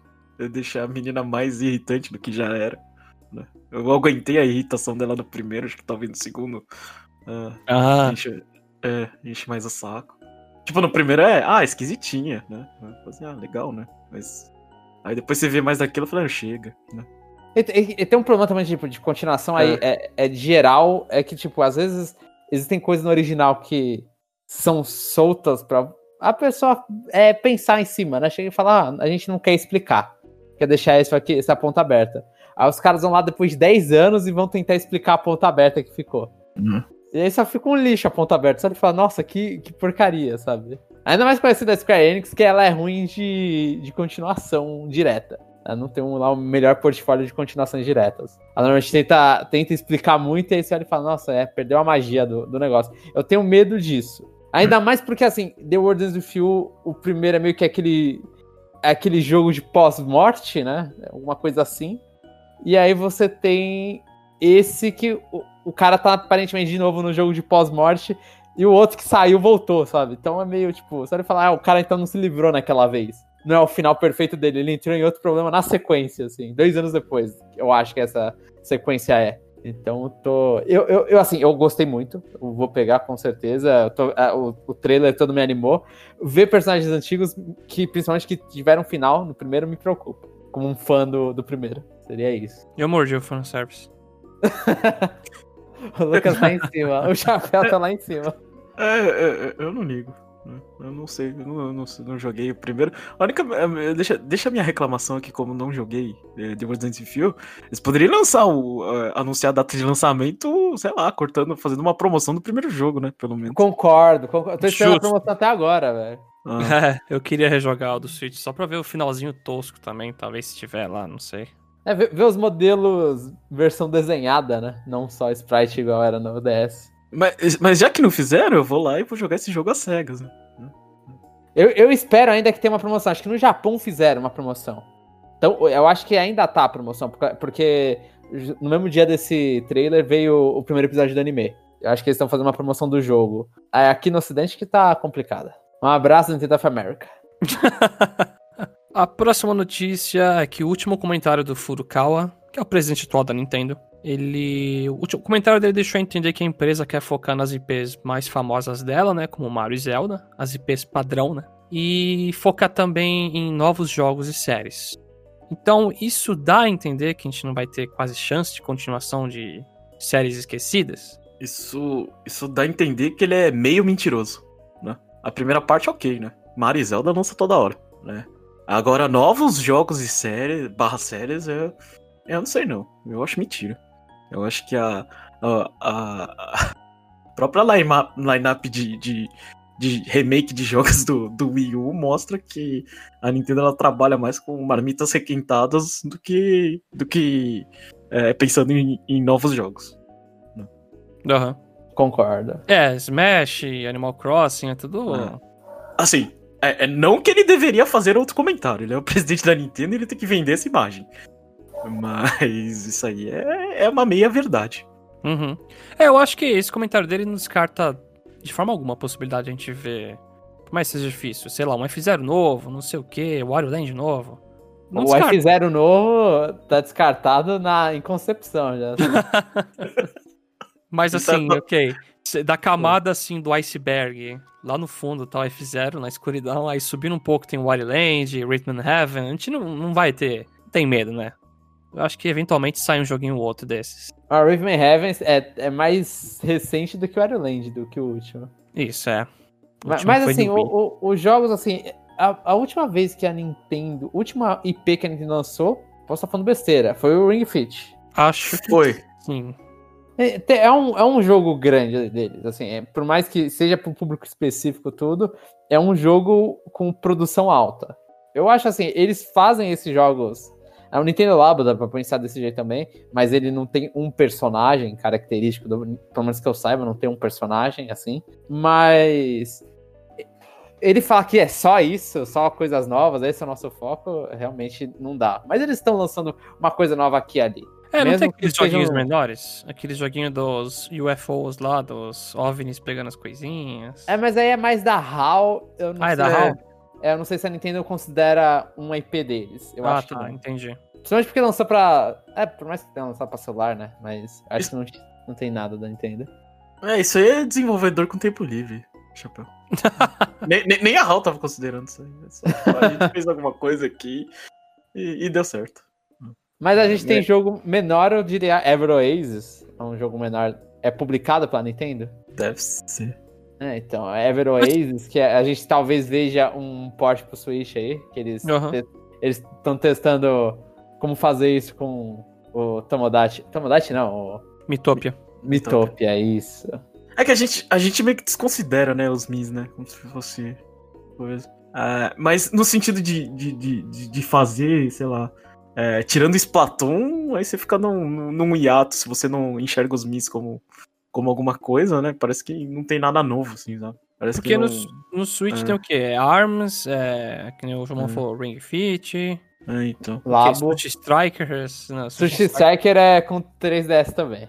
deixar a menina mais irritante do que já era. Né? Eu aguentei a irritação dela no primeiro, acho que talvez no segundo. Uh, ah. Enche, é, enche mais o saco. Tipo, no primeiro é, ah, esquisitinha, né? Assim, ah, legal, né? Mas. Aí depois você vê mais daquilo e fala, ah, chega, né? E, e, e, tem um problema também tipo, de continuação aí, é. É, é geral, é que, tipo, às vezes existem coisas no original que são soltas pra a pessoa é, pensar em cima, né? Chega e falar, ah, a gente não quer explicar, quer deixar isso aqui, essa ponta aberta. Aí os caras vão lá depois de 10 anos e vão tentar explicar a ponta aberta que ficou. Uhum. E aí só fica um lixo a ponta aberta. Só de falar, nossa, que, que porcaria, sabe? Ainda mais conhecida da Square Enix, que ela é ruim de, de continuação direta. Ela não tem um, lá o melhor portfólio de continuações diretas. Ela normalmente tenta, tenta explicar muito e aí você olha e fala, nossa, é, perdeu a magia do, do negócio. Eu tenho medo disso. Ainda mais porque, assim, The World Ends With You, o primeiro é meio que aquele, aquele jogo de pós-morte, né? Alguma coisa assim. E aí você tem esse que o, o cara tá aparentemente de novo no jogo de pós-morte e o outro que saiu voltou, sabe? Então é meio tipo, você vai falar, ah, o cara então não se livrou naquela vez. Não é o final perfeito dele, ele entrou em outro problema na sequência, assim, dois anos depois. Eu acho que essa sequência é. Então, eu tô. Eu, eu, eu, assim, eu gostei muito. Eu vou pegar com certeza. Tô... o, o trailer todo me animou. Ver personagens antigos, que principalmente que tiveram final no primeiro, me preocupa. Como um fã do, do primeiro. Seria isso. Eu mordi o fanservice. o Lucas tá em cima. O chapéu tá lá em cima. É, é, é eu não ligo. Eu não sei, eu não, eu não, não, joguei o primeiro. A única. Eh, deixa, deixa a minha reclamação aqui, como não joguei é, The Resident Evil. Eles poderiam lançar o. Uh, anunciar a data de lançamento, sei lá, cortando, fazendo uma promoção do primeiro jogo, né? Pelo menos. Concordo, concordo. Tô esperando a promoção até agora, velho. Ah. É, eu queria rejogar o do Switch só pra ver o finalzinho tosco também, talvez se tiver lá, não sei. É, ver, ver os modelos versão desenhada, né? Não só sprite igual era no DS. Mas, mas já que não fizeram, eu vou lá e vou jogar esse jogo às cegas, né? Eu, eu espero ainda que tenha uma promoção. Acho que no Japão fizeram uma promoção. Então, eu acho que ainda tá a promoção, porque no mesmo dia desse trailer veio o primeiro episódio do anime. Eu acho que eles estão fazendo uma promoção do jogo. Aqui no ocidente que tá complicada. Um abraço, Nintendo of America. a próxima notícia é que o último comentário do Furukawa que é o presidente atual da Nintendo, ele. O comentário dele deixou entender que a empresa quer focar nas IPs mais famosas dela, né? Como Mario e Zelda, as IPs padrão, né? E focar também em novos jogos e séries. Então, isso dá a entender que a gente não vai ter quase chance de continuação de séries esquecidas. Isso, isso dá a entender que ele é meio mentiroso, né? A primeira parte, ok, né? Mario e Zelda lança toda hora, né? Agora, novos jogos e séries, barra séries, eu, eu não sei não. Eu acho mentira. Eu acho que a, a, a- própria line-up de, de, de remake de jogos do, do Wii U mostra que a Nintendo ela trabalha mais com marmitas requentadas do que, do que é, pensando em, em novos jogos. Aham. Concordo. É, Smash, Animal Crossing, é tudo. Ah. Assim, é, é não que ele deveria fazer outro comentário. Ele é o presidente da Nintendo e ele tem que vender essa imagem. Mas isso aí é, é uma meia verdade. Uhum. É, eu acho que esse comentário dele não descarta de forma alguma a possibilidade de a gente ver. Por mais que seja difícil, sei lá, um F0 novo, não sei o que, Wario Land novo. Não o descarta. F0 novo tá descartado na, em concepção já. Mas Então- assim, ok. Da camada assim do iceberg, lá no fundo tá o F0, na escuridão, aí subindo um pouco tem o Wario Land, Rhythm Heaven, a gente não, não vai ter. Tem medo, né? Eu acho que eventualmente sai um joguinho ou outro desses. A Rhythm Heavens é, é mais recente do que o Wario Land, do que o último. Isso, é. O Mas, mas, assim, o- o- os jogos, assim, a, a última vez que a Nintendo, última IP que a Nintendo lançou, posso estar falando besteira, foi o Ring Fit. Acho que Foi. sim. É, é um, é um jogo grande deles, assim, é, por mais que seja para um público específico tudo, é um jogo com produção alta. Eu acho assim, eles fazem esses jogos. É, O Nintendo Labo dá pra pensar desse jeito também, mas ele não tem um personagem característico, do, pelo menos que eu saiba, não tem um personagem assim. Mas ele fala que é só isso, só coisas novas, esse é o nosso foco, realmente não dá. Mas eles estão lançando uma coisa nova aqui e ali. É, não Mesmo tem que aqueles sejam- joguinhos menores? Aqueles joguinhos dos UFOs lá, dos OVNIs pegando as coisinhas. É, mas aí é mais da HAL. Eu não Ah, é sei, da HAL? É, eu não sei se a Nintendo considera uma IP deles. Eu ah, acho que tá, não. entendi. Principalmente porque lançou pra. É, por mais que tenha lançado pra celular, né? Mas acho que não, não tem nada da Nintendo. É, isso aí é desenvolvedor com tempo livre, chapéu. nem, nem- nem a HAL tava considerando isso aí. é só- A gente fez alguma coisa aqui e, e deu certo. Mas a gente É, tem é. jogo menor, eu diria Ever Oasis. É um jogo menor. É publicado pela Nintendo? Deve ser. É, então, Ever Oasis, que é- a gente talvez veja um port pro Switch aí, que eles te- eles estão testando como fazer isso com o Tomodachi. Tomodachi não, o Mitopia. Mitopia, isso. É que a gente, a gente meio que desconsidera, né, os Mis, né? Como se fosse coisa. Ah, mas no sentido de, de, de, de- de fazer, sei lá, é, tirando Splatoon, aí você fica num, num- num hiato se você não enxerga os Mis como, como alguma coisa, né? Parece que não tem nada novo, assim, sabe? Parece Porque que não... no, no Switch É. tem o quê? ARMS, é, que nem o João É. falou, Ring Fit, É, então. Labo. Sushi Strikers. Não, Sushi Striker é com 3DS também.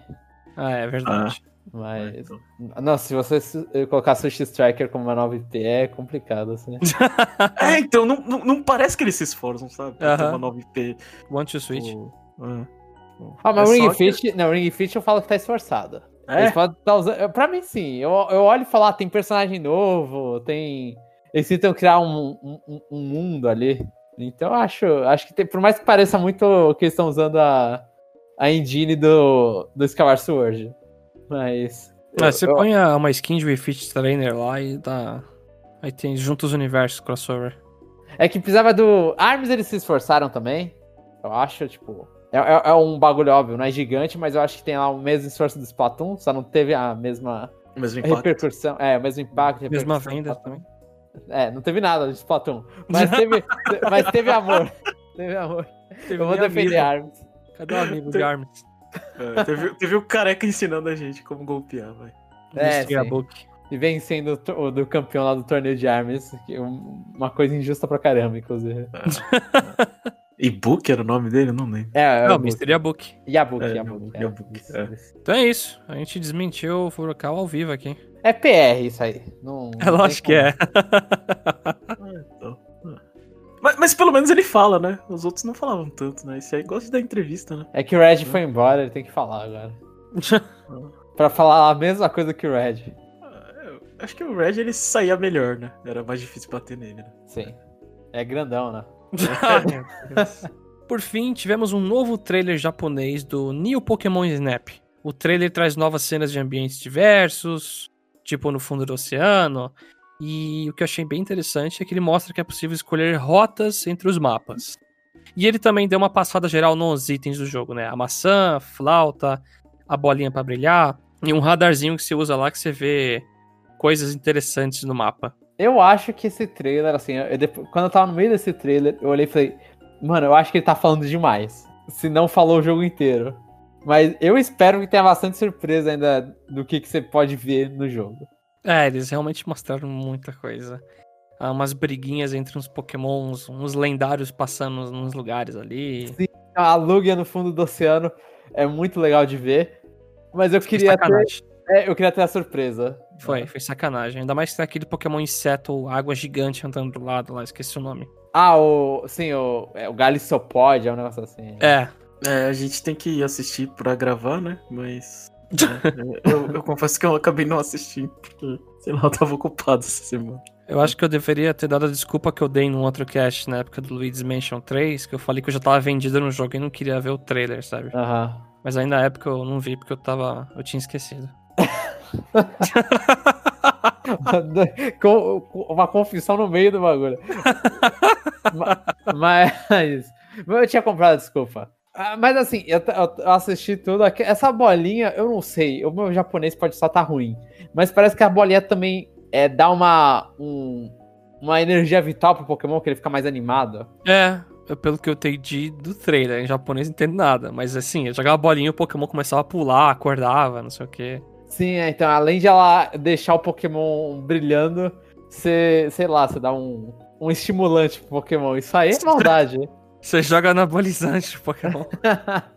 Ah, é verdade. É, Mas. então. Não, se você su- colocar Sushi Striker como uma nova IP é complicado, assim. É, então, não, não, não parece que eles se esforçam, sabe? Ter Aham. uma nova IP. One to Switch. ou- é. Ah, mas É o Ring só que- Fit. Não, o Ring Fit eu falo que tá esforçado. É? Tá usando. Pra mim, sim. Eu, eu olho e falo, ah, tem personagem novo, tem. Eles tentam criar um, um, um- mundo ali. Então eu acho, acho que tem, por mais que pareça muito que eles estão usando a, a engine do, do Skyward Sword. Mas. Ah, eu- você eu- põe uma skin de Wii Fit Trainer lá e dá. Aí tem junto os universos crossover. É que precisava do. Arms eles se esforçaram também. Eu acho, tipo. É, é- é um bagulho óbvio, não é gigante, mas eu acho que tem lá o mesmo esforço do Splatoon, só não teve a mesma O mesmo impacto. repercussão. É, o mesmo impacto. Mesma venda também. É, não teve nada de Splatoon. Mas teve, mas teve amor. Teve amor. Eu vou defender. Arms. Cadê o amigo de Arms? É, teve, teve o careca ensinando a gente como golpear, vai. É. E vencendo o, do campeão lá do torneio de Arms. que é um- uma coisa injusta pra caramba, inclusive. E Book era o nome dele? Eu não lembro. É, é Não, o Mystery Book. Yabuki, É, isso, é. Então é isso. A gente desmentiu o Furukawa ao vivo aqui. É PR isso aí. Não, É lógico que é. Então, Mas, mas pelo menos ele fala, né? Os outros não falavam tanto, né? Esse aí gosta de dar entrevista, né? É que o Red foi embora, ele tem que falar agora. pra falar a mesma coisa que o Red. Acho que o Red ele saía melhor, né? Era mais difícil bater nele, né? Sim. É grandão, né? Por fim, tivemos um novo trailer japonês do New Pokémon Snap. O trailer traz novas cenas de ambientes diversos, tipo no fundo do oceano. E o que eu achei bem interessante é que ele mostra que é possível escolher rotas entre os mapas. E ele também deu uma passada geral nos itens do jogo, né? A maçã, flauta, a bolinha pra brilhar e um radarzinho que você usa lá que você vê coisas interessantes no mapa. Eu acho que esse trailer, assim, eu- depois- quando eu tava no meio desse trailer, eu olhei e falei, mano, eu acho que ele tá falando demais. Se não falou o jogo inteiro. Mas eu espero que tenha bastante surpresa ainda do que, que você pode ver no jogo. É, eles realmente mostraram muita coisa. Ah, umas briguinhas entre uns pokémons, uns lendários passando nos lugares ali. A Lugia no fundo do oceano é muito legal de ver. Mas eu queria ter, é, eu queria ter a surpresa. Foi, foi sacanagem. Ainda mais que tem aquele Pokémon inseto, água gigante andando do lado lá, esqueci o nome. Ah, o. Sim, o, é, o Galissopod, é um negócio assim. É, É, a gente tem que assistir pra gravar, né? Mas. é, eu, eu confesso que eu acabei não assistindo, porque, sei lá, eu tava ocupado essa semana. eu acho que eu deveria ter dado a desculpa que eu dei num outro cast na época do Luigi's Mansion 3, que eu falei que eu já tava vendido no jogo e não queria ver o trailer, sabe? Aham. Mas aí na época eu não vi porque eu tava. eu tinha esquecido. uma confissão no meio do bagulho. Ma- mas, eu tinha comprado, desculpa. Ah, Mas assim, eu, eu- assisti tudo. aqui- Essa bolinha, eu não sei. O meu japonês pode só estar ruim. Mas parece que a bolinha também é, dá uma, um- uma energia vital pro Pokémon, que ele fica mais animado. É, pelo que eu entendi do trailer, em japonês não entendo nada. Mas assim, eu jogava bolinha e o Pokémon começava a pular, acordava, não sei o quê. Sim, é, então além de ela deixar o Pokémon brilhando, você, sei lá, você dá um, um estimulante pro Pokémon. Isso aí é maldade. Você joga anabolizante o Pokémon.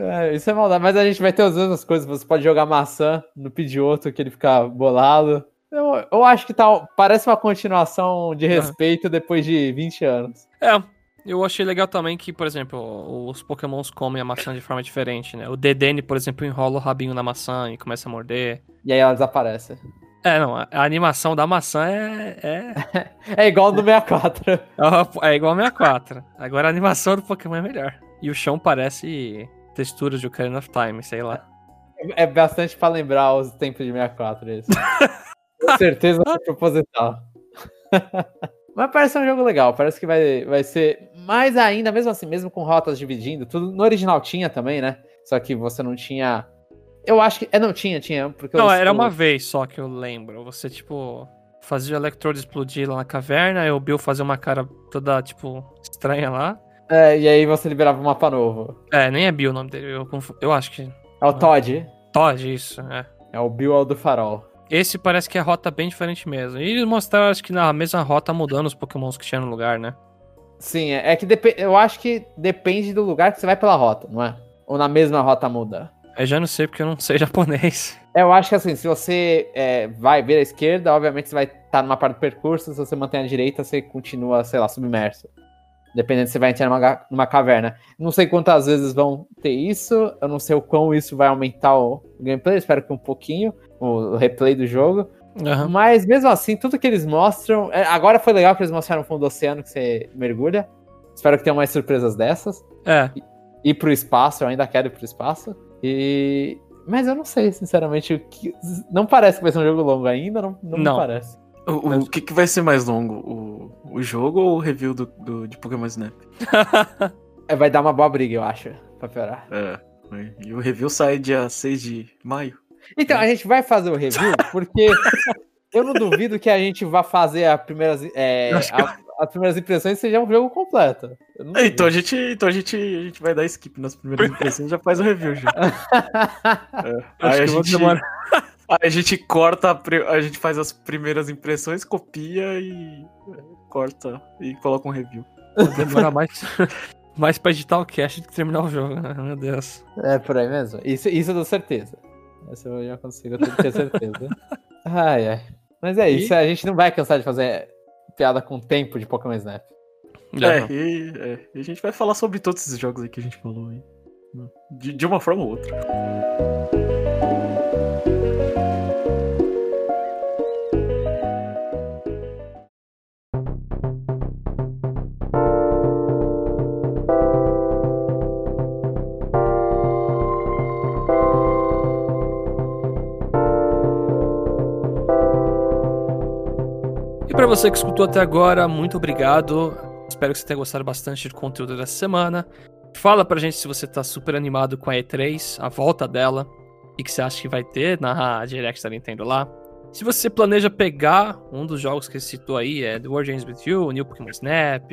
É, isso é maldade, mas a gente vai ter as mesmas coisas. Você pode jogar maçã no Pidgeotto que ele fica bolado. Eu, eu acho que tá, parece uma continuação de respeito depois de 20 anos. É, eu achei legal também que, por exemplo, os pokémons comem a maçã de forma diferente, né? O Dedenne, por exemplo, enrola o rabinho na maçã e começa a morder. E aí ela desaparece. É, não, a animação da maçã é, é, É igual no 64. é igual a 64. Agora a animação do Pokémon é melhor. E o chão parece texturas de Ocarina of Time, sei lá. É bastante pra lembrar os tempos de 64 isso. Com certeza é proposital. Mas parece um jogo legal, parece que vai, vai ser mais ainda, mesmo assim, mesmo com rotas dividindo, tudo no original tinha também, né? Só que você não tinha. Eu acho que. É, não tinha, tinha. Porque Não, os- era uma vez só que eu lembro. Você, tipo, fazia o Electrode explodir lá na caverna, e o Bill fazia uma cara toda, tipo, estranha lá. É, e aí você liberava um mapa novo. É, nem é Bill o nome dele, eu, confu- eu acho que. É o Todd. Todd, isso, é. É o Bill é o do farol. Esse parece que é rota bem diferente mesmo. E eles mostraram, acho que na mesma rota mudando os pokémons que tinha no lugar, né? Sim, é, é que depe- eu acho que depende do lugar que você vai pela rota, não é? Ou na mesma rota muda. Eu já não sei porque eu não sei japonês. É, Eu acho que assim, se você é, vai ver a esquerda, obviamente você vai estar numa parte do percurso, se você mantém a direita, você continua, sei lá, submerso. Dependendo se você vai entrar numa, numa caverna. Não sei quantas vezes vão ter isso, eu não sei o quão isso vai aumentar o gameplay, espero que um pouquinho, o replay do jogo. Aham. Mas mesmo assim, tudo que eles mostram. é, agora foi legal que eles mostraram o fundo do oceano que você mergulha. Espero que tenham mais surpresas dessas. É, Ir pro espaço, eu ainda quero ir pro espaço. E. Mas eu não sei, sinceramente. o que- Não parece que vai ser um jogo longo ainda, não, não, Não. me parece. O, o que, que vai ser mais longo? O, o jogo ou o review do, do- de Pokémon Snap? É, vai dar uma boa briga, eu acho, pra piorar. É. E o review sai dia 6 de maio. Então, a gente vai fazer o review, porque eu não duvido que a gente vá fazer a primeiras, é, a- as primeiras impressões seja um jogo completo. Então a gente, então a gente, a gente vai dar skip nas primeiras impressões e já faz o review já. É. Aí, a gente, demorar. aí a gente corta, a, a gente faz as primeiras impressões, copia e é, corta e coloca um review. demora mais, mais pra editar o cast do que terminar o jogo, né? Meu Deus. É por aí mesmo. Isso, isso eu dou certeza. Essa eu já consigo ter certeza. ai, ai. Mas é isso, a gente não vai cansar de fazer piada com o tempo de Pokémon Snap. É, e, é, e a gente vai falar sobre todos esses jogos aí que a gente falou aí. De, de uma forma ou outra. Você que escutou até agora, muito obrigado. Espero que você tenha gostado bastante do conteúdo dessa semana. Fala pra gente se você tá super animado com a E3, a volta dela, e que você acha que vai ter na Direct da Nintendo lá. Se você planeja pegar um dos jogos que ele citou aí, é The World Ends With You, New Pokémon Snap,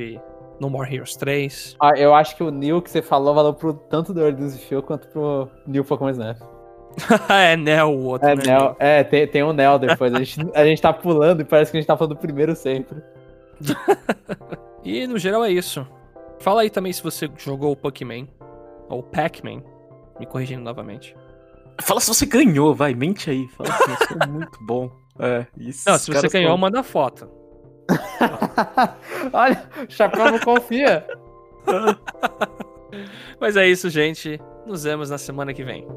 No More Heroes 3. Ah, eu acho que o Neil que você falou valeu pro tanto do Ordeus Fio quanto pro Neil Pokémon Snap. é, Nel o outro, É, né? Nel, é tem, tem um Nel depois. A gente, a gente tá pulando e parece que a gente tá falando do primeiro sempre. E no geral é isso. Fala aí também se você jogou o Pokémon, ou Pac-Man, me corrigindo novamente. Fala se você ganhou, vai, mente aí. Fala assim, eu sou muito bom. É, isso. Não, se você ganhou, manda foto. Olha, o Chapéu não confia. Mas é isso, gente. Nos vemos na semana que vem.